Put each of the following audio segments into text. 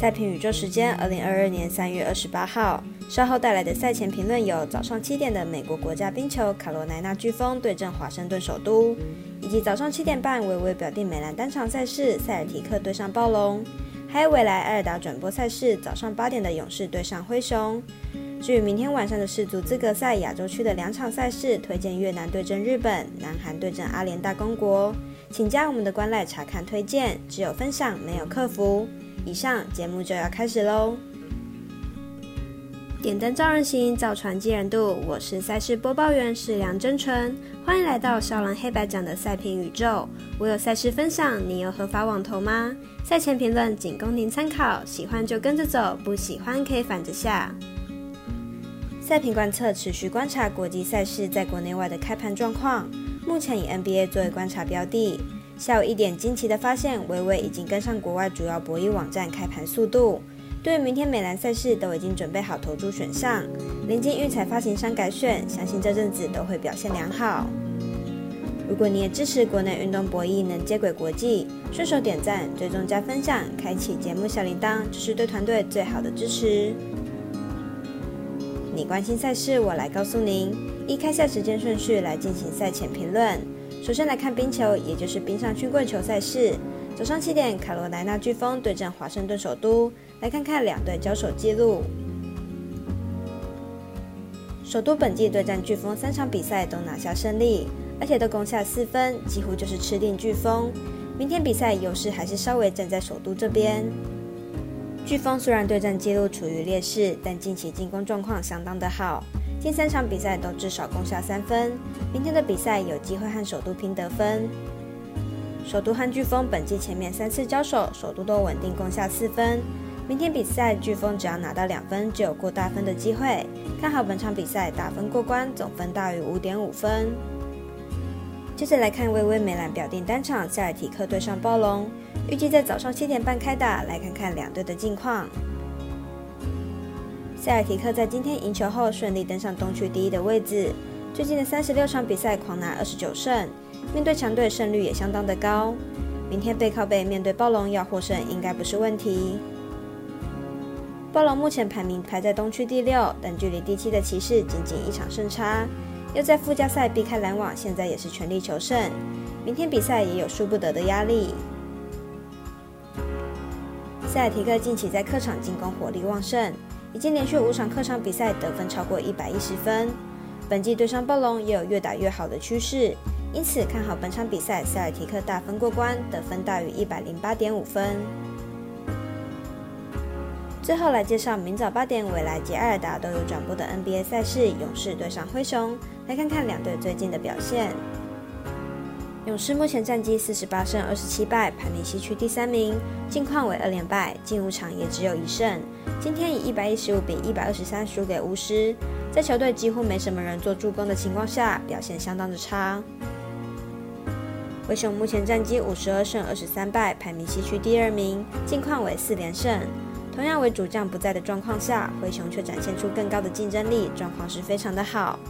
赛评宇宙时间，二零二二年三月二十八号，稍后带来的赛前评论有：早上七点的美国国家冰球卡罗莱纳飓风对阵华盛顿首都，以及早上七点半微微表弟美兰单场赛事塞尔提克对上暴龙，还有未来艾尔达转播赛事早上八点的勇士对上灰熊。至于明天晚上的世足资格赛亚洲区的两场赛事，推荐越南对阵日本，南韩对阵阿联大公国，请加我们的官赖查看推荐，只有分享没有客服。以上节目就要开始喽！点灯照人行，造船济人度。我是赛事播报员是梁真纯，欢迎来到少狼黑白奖的赛评宇宙。我有赛事分享，你有合法网投吗？赛前评论仅供您参考，喜欢就跟着走，不喜欢可以反着下。赛评观测持续观察国际赛事在国内外的开盘状况，目前以 NBA 作为观察标的。下午一点，惊奇的发现，微微已经跟上国外主要博弈网站开盘速度。对于明天美兰赛事，都已经准备好投注选项，临近运彩发行商改选，相信这阵子都会表现良好。如果你也支持国内运动博弈能接轨国际，顺手点赞、追踪加分享、开启节目小铃铛，就是对团队最好的支持。你关心赛事，我来告诉您。依开赛时间顺序来进行赛前评论。首先来看冰球，也就是冰上曲棍球赛事。早上七点，卡罗莱纳飓风对阵华盛顿首都。来看看两队交手记录。首都本季对战飓风三场比赛都拿下胜利，而且都攻下四分，几乎就是吃定飓风。明天比赛优势还是稍微站在首都这边。飓风虽然对战记录处于劣势，但近期进攻状况相当的好。近三场比赛都至少攻下三分，明天的比赛有机会和首都拼得分。首都和飓风本季前面三次交手，首都都稳定攻下四分。明天比赛，飓风只要拿到两分就有过大分的机会。看好本场比赛打分过关，总分大于五点五分。接着来看微微美兰表定单场塞尔提克对上暴龙，预计在早上七点半开打。来看看两队的近况。塞尔提克在今天赢球后顺利登上东区第一的位置，最近的三十六场比赛狂拿二十九胜，面对强队胜率也相当的高。明天背靠背面对暴龙要获胜应该不是问题。暴龙目前排名排在东区第六，但距离第七的骑士仅仅一场胜差，又在附加赛避开篮网，现在也是全力求胜。明天比赛也有输不得的压力。塞尔提克近期在客场进攻火力旺盛。已经连续五场客场比赛得分超过一百一十分，本季对上暴龙也有越打越好的趋势，因此看好本场比赛塞尔提克大分过关，得分大于一百零八点五分。最后来介绍明早八点未来及艾尔达都有转播的 NBA 赛事，勇士对上灰熊，来看看两队最近的表现。勇士目前战绩四十八胜二十七败，排名西区第三名，近况为二连败，近五场也只有一胜。今天以一百一十五比一百二十三输给巫师，在球队几乎没什么人做助攻的情况下，表现相当的差。灰熊目前战绩五十二胜二十三败，排名西区第二名，近况为四连胜。同样为主将不在的状况下，灰熊却展现出更高的竞争力，状况是非常的好。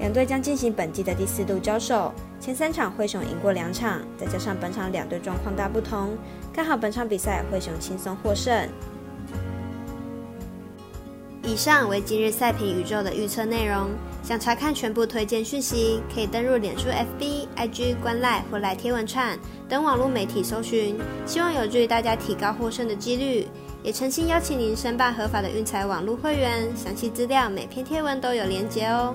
两队将进行本季的第四度交手，前三场灰熊赢过两场，再加上本场两队状况大不同，看好本场比赛灰熊轻松获胜。以上为今日赛评宇宙的预测内容。想查看全部推荐讯息，可以登入脸书、FB、IG、观赖或来贴文串等网络媒体搜寻。希望有助于大家提高获胜的几率。也诚心邀请您申办合法的运财网络会员，详细资料每篇贴文都有连结哦。